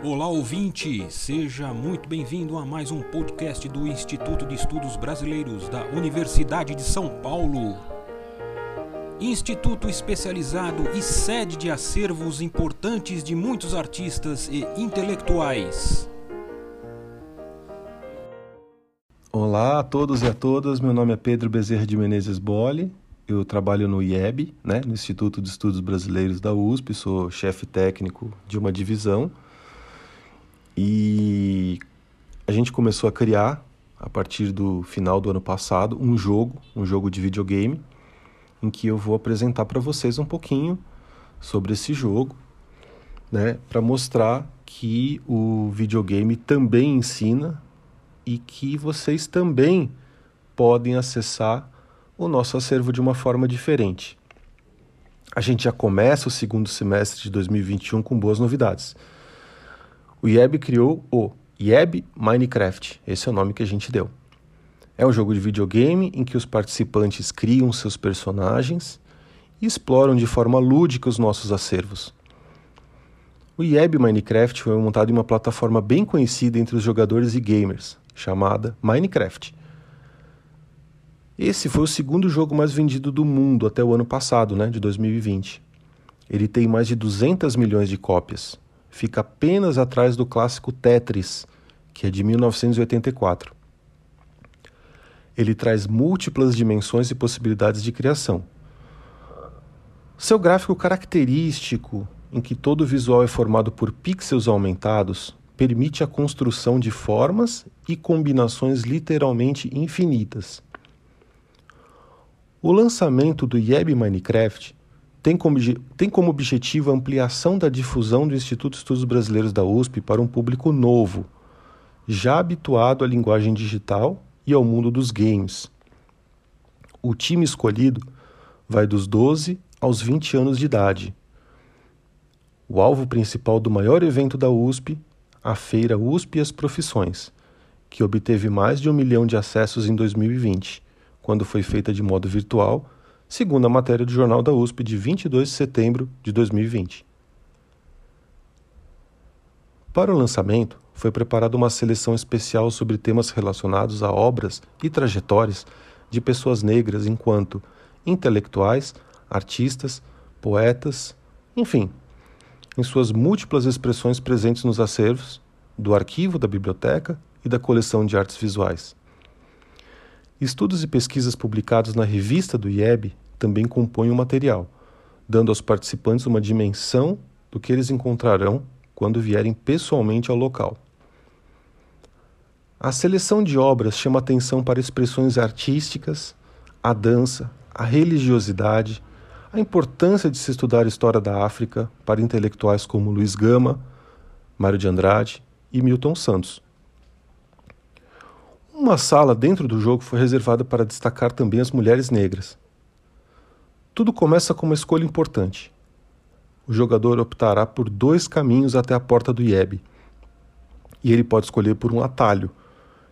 Olá ouvinte, seja muito bem-vindo a mais um podcast do Instituto de Estudos Brasileiros da Universidade de São Paulo. Instituto especializado e sede de acervos importantes de muitos artistas e intelectuais. Olá a todos e a todas, meu nome é Pedro Bezerra de Menezes Bole, eu trabalho no IEB, né, no Instituto de Estudos Brasileiros da USP, sou chefe técnico de uma divisão e a gente começou a criar, a partir do final do ano passado, um jogo, um jogo de videogame, em que eu vou apresentar para vocês um pouquinho sobre esse jogo, né, para mostrar que o videogame também ensina e que vocês também podem acessar o nosso acervo de uma forma diferente. A gente já começa o segundo semestre de 2021 com boas novidades o IEB criou o IEB Minecraft. Esse é o nome que a gente deu. É um jogo de videogame em que os participantes criam seus personagens e exploram de forma lúdica os nossos acervos. O IEB Minecraft foi montado em uma plataforma bem conhecida entre os jogadores e gamers, chamada Minecraft. Esse foi o segundo jogo mais vendido do mundo até o ano passado, né, de 2020. Ele tem mais de 200 milhões de cópias fica apenas atrás do clássico Tetris, que é de 1984. Ele traz múltiplas dimensões e possibilidades de criação. Seu gráfico característico, em que todo o visual é formado por pixels aumentados, permite a construção de formas e combinações literalmente infinitas. O lançamento do Yeb Minecraft tem como, tem como objetivo a ampliação da difusão do Instituto de Estudos Brasileiros da USP para um público novo, já habituado à linguagem digital e ao mundo dos games. O time escolhido vai dos 12 aos 20 anos de idade. O alvo principal do maior evento da USP, a Feira USP e as Profissões, que obteve mais de um milhão de acessos em 2020, quando foi feita de modo virtual segundo a matéria do Jornal da USP de 22 de setembro de 2020. Para o lançamento, foi preparada uma seleção especial sobre temas relacionados a obras e trajetórias de pessoas negras enquanto intelectuais, artistas, poetas, enfim, em suas múltiplas expressões presentes nos acervos do arquivo da biblioteca e da coleção de artes visuais. Estudos e pesquisas publicados na revista do IEB também compõem o material, dando aos participantes uma dimensão do que eles encontrarão quando vierem pessoalmente ao local. A seleção de obras chama atenção para expressões artísticas, a dança, a religiosidade, a importância de se estudar a história da África para intelectuais como Luiz Gama, Mário de Andrade e Milton Santos. Uma sala dentro do jogo foi reservada para destacar também as mulheres negras. Tudo começa com uma escolha importante. O jogador optará por dois caminhos até a porta do IEB. E ele pode escolher por um atalho,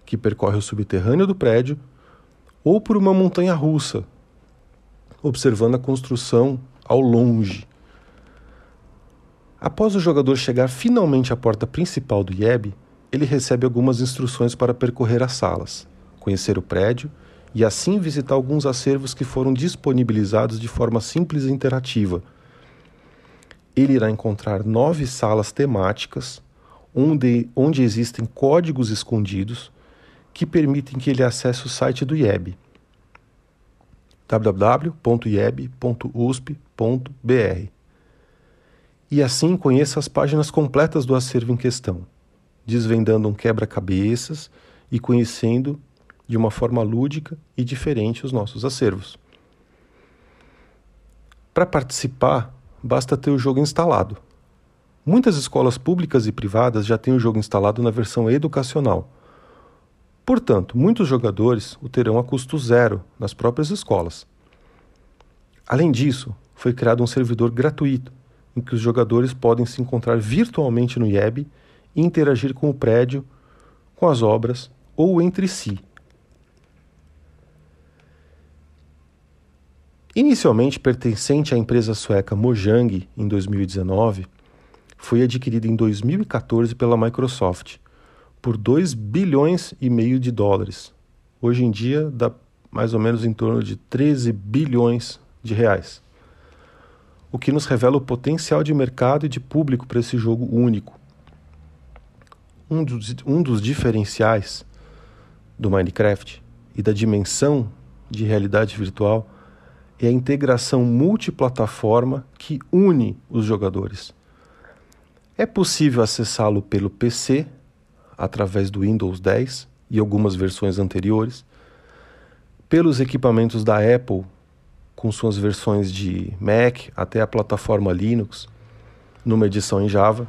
que percorre o subterrâneo do prédio, ou por uma montanha russa, observando a construção ao longe. Após o jogador chegar finalmente à porta principal do IEB, ele recebe algumas instruções para percorrer as salas, conhecer o prédio e assim visitar alguns acervos que foram disponibilizados de forma simples e interativa. Ele irá encontrar nove salas temáticas onde, onde existem códigos escondidos que permitem que ele acesse o site do IEB www.ieb.usp.br e assim conheça as páginas completas do acervo em questão desvendando um quebra-cabeças e conhecendo de uma forma lúdica e diferente os nossos acervos. Para participar, basta ter o jogo instalado. Muitas escolas públicas e privadas já têm o jogo instalado na versão educacional. Portanto, muitos jogadores o terão a custo zero nas próprias escolas. Além disso, foi criado um servidor gratuito em que os jogadores podem se encontrar virtualmente no IEB interagir com o prédio, com as obras ou entre si. Inicialmente pertencente à empresa sueca Mojang em 2019, foi adquirida em 2014 pela Microsoft por 2 bilhões e meio de dólares. Hoje em dia dá mais ou menos em torno de 13 bilhões de reais. O que nos revela o potencial de mercado e de público para esse jogo único. Um dos, um dos diferenciais do Minecraft e da dimensão de realidade virtual é a integração multiplataforma que une os jogadores. É possível acessá-lo pelo PC, através do Windows 10 e algumas versões anteriores, pelos equipamentos da Apple, com suas versões de Mac até a plataforma Linux, numa edição em Java.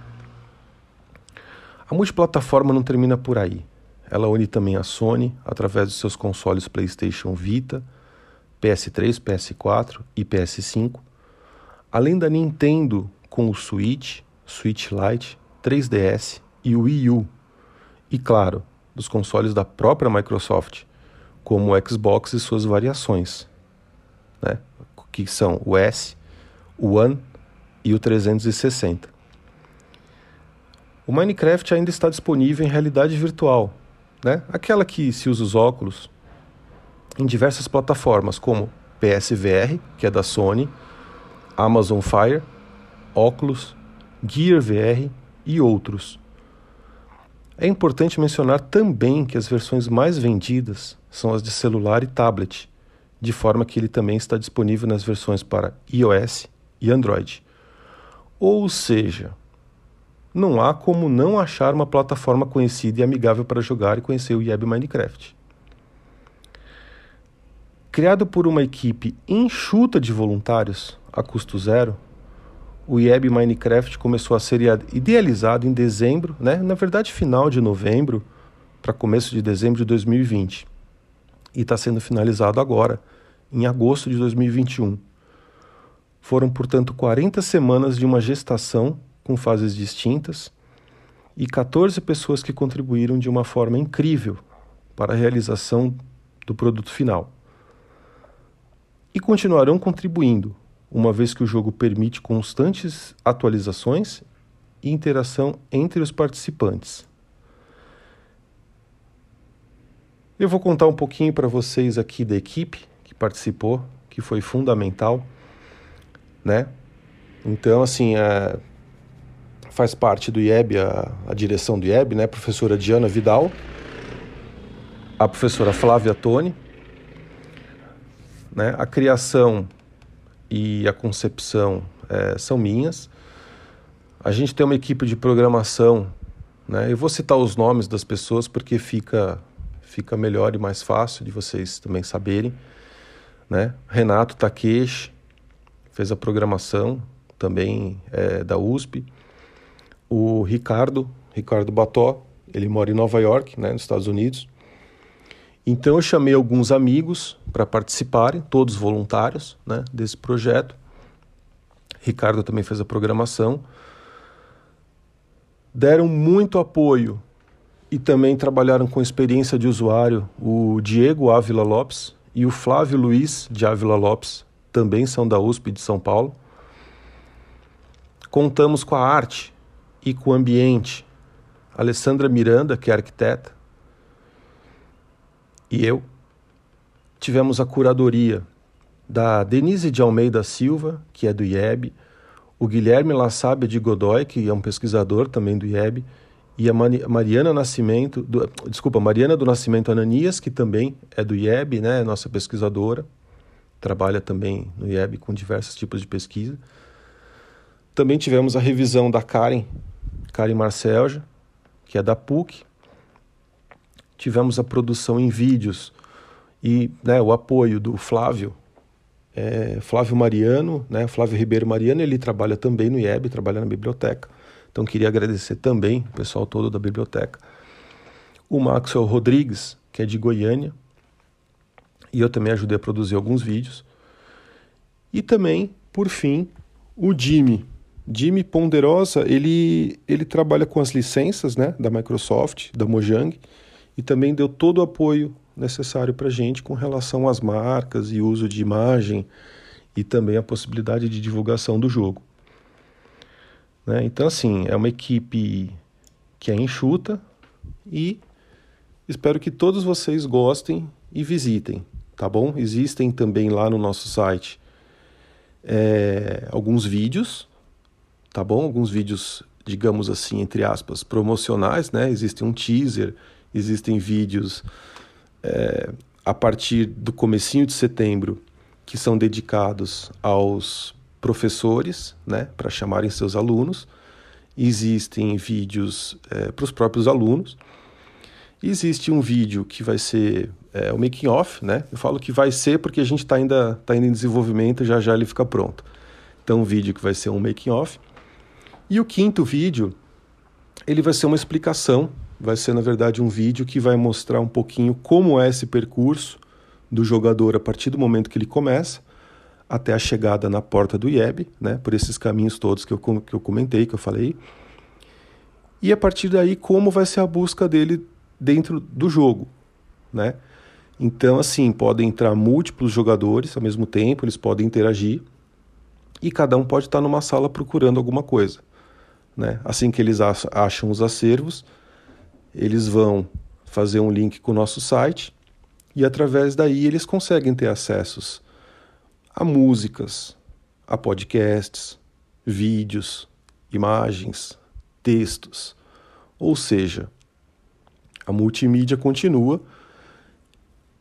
A multiplataforma não termina por aí. Ela une também a Sony através dos seus consoles PlayStation Vita, PS3, PS4 e PS5, além da Nintendo com o Switch, Switch Lite, 3DS e o Wii U, e claro, dos consoles da própria Microsoft, como o Xbox e suas variações, né? que são o S, o One e o 360. O Minecraft ainda está disponível em realidade virtual, né? aquela que se usa os óculos, em diversas plataformas como PSVR, que é da Sony, Amazon Fire, Oculus, Gear VR e outros. É importante mencionar também que as versões mais vendidas são as de celular e tablet, de forma que ele também está disponível nas versões para iOS e Android. Ou seja, não há como não achar uma plataforma conhecida e amigável para jogar e conhecer o Yeb Minecraft. Criado por uma equipe enxuta de voluntários a custo zero, o IEB Minecraft começou a ser idealizado em dezembro, né? na verdade final de novembro para começo de dezembro de 2020 e está sendo finalizado agora, em agosto de 2021. Foram, portanto, 40 semanas de uma gestação com fases distintas e 14 pessoas que contribuíram de uma forma incrível para a realização do produto final e continuarão contribuindo, uma vez que o jogo permite constantes atualizações e interação entre os participantes. Eu vou contar um pouquinho para vocês aqui da equipe que participou, que foi fundamental, né? Então, assim, é, faz parte do IEB, a, a direção do IEB, né? A professora Diana Vidal, a professora Flávia Toni, né? A criação e a concepção é, são minhas. A gente tem uma equipe de programação. Né? Eu vou citar os nomes das pessoas porque fica, fica melhor e mais fácil de vocês também saberem. Né? Renato Takeshi fez a programação também é, da USP. O Ricardo, Ricardo Bató, ele mora em Nova York, né, nos Estados Unidos. Então eu chamei alguns amigos para participarem, todos voluntários, né, desse projeto. Ricardo também fez a programação. Deram muito apoio e também trabalharam com experiência de usuário o Diego Ávila Lopes e o Flávio Luiz de Ávila Lopes, também são da USP de São Paulo. Contamos com a arte e com o ambiente. Alessandra Miranda, que é arquiteta, e eu tivemos a curadoria da Denise de Almeida Silva, que é do IEB, o Guilherme Lassábia de Godoy, que é um pesquisador também do IEB, e a Mariana Nascimento, do, desculpa, Mariana do Nascimento Ananias, que também é do IEB, né, nossa pesquisadora, trabalha também no IEB com diversos tipos de pesquisa. Também tivemos a revisão da Karen, Karen Marcelja, que é da PUC, tivemos a produção em vídeos e né, o apoio do Flávio, é, Flávio Mariano, né, Flávio Ribeiro Mariano, ele trabalha também no IEB, trabalha na biblioteca. Então queria agradecer também o pessoal todo da biblioteca. O Maxwell Rodrigues, que é de Goiânia, e eu também ajudei a produzir alguns vídeos. E também, por fim, o Jimmy. Jimmy Ponderosa, ele, ele trabalha com as licenças né, da Microsoft, da Mojang, e também deu todo o apoio necessário para a gente com relação às marcas e uso de imagem e também a possibilidade de divulgação do jogo. Né? Então, assim, é uma equipe que é enxuta e espero que todos vocês gostem e visitem, tá bom? Existem também lá no nosso site é, alguns vídeos, tá bom? Alguns vídeos, digamos assim, entre aspas, promocionais, né? Existe um teaser, existem vídeos é, a partir do comecinho de setembro que são dedicados aos professores, né, para chamarem seus alunos. Existem vídeos é, para os próprios alunos. Existe um vídeo que vai ser é, o making off, né? Eu falo que vai ser porque a gente está ainda, tá ainda em desenvolvimento, já já ele fica pronto. Então, um vídeo que vai ser um making off. E o quinto vídeo, ele vai ser uma explicação, vai ser na verdade um vídeo que vai mostrar um pouquinho como é esse percurso do jogador a partir do momento que ele começa até a chegada na porta do IEB, né, por esses caminhos todos que eu, que eu comentei, que eu falei. E a partir daí, como vai ser a busca dele dentro do jogo, né? Então, assim, podem entrar múltiplos jogadores ao mesmo tempo, eles podem interagir e cada um pode estar numa sala procurando alguma coisa. Né? Assim que eles acham os acervos, eles vão fazer um link com o nosso site e através daí eles conseguem ter acessos a músicas, a podcasts, vídeos, imagens, textos. Ou seja, a multimídia continua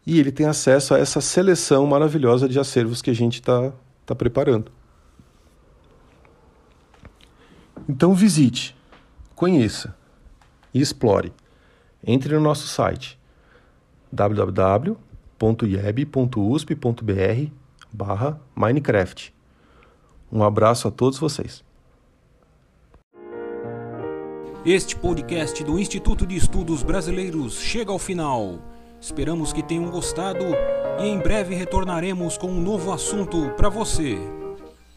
e ele tem acesso a essa seleção maravilhosa de acervos que a gente está tá preparando. Então visite, conheça e explore. Entre no nosso site www.ieb.usp.br barra Minecraft. Um abraço a todos vocês. Este podcast do Instituto de Estudos Brasileiros chega ao final. Esperamos que tenham gostado e em breve retornaremos com um novo assunto para você.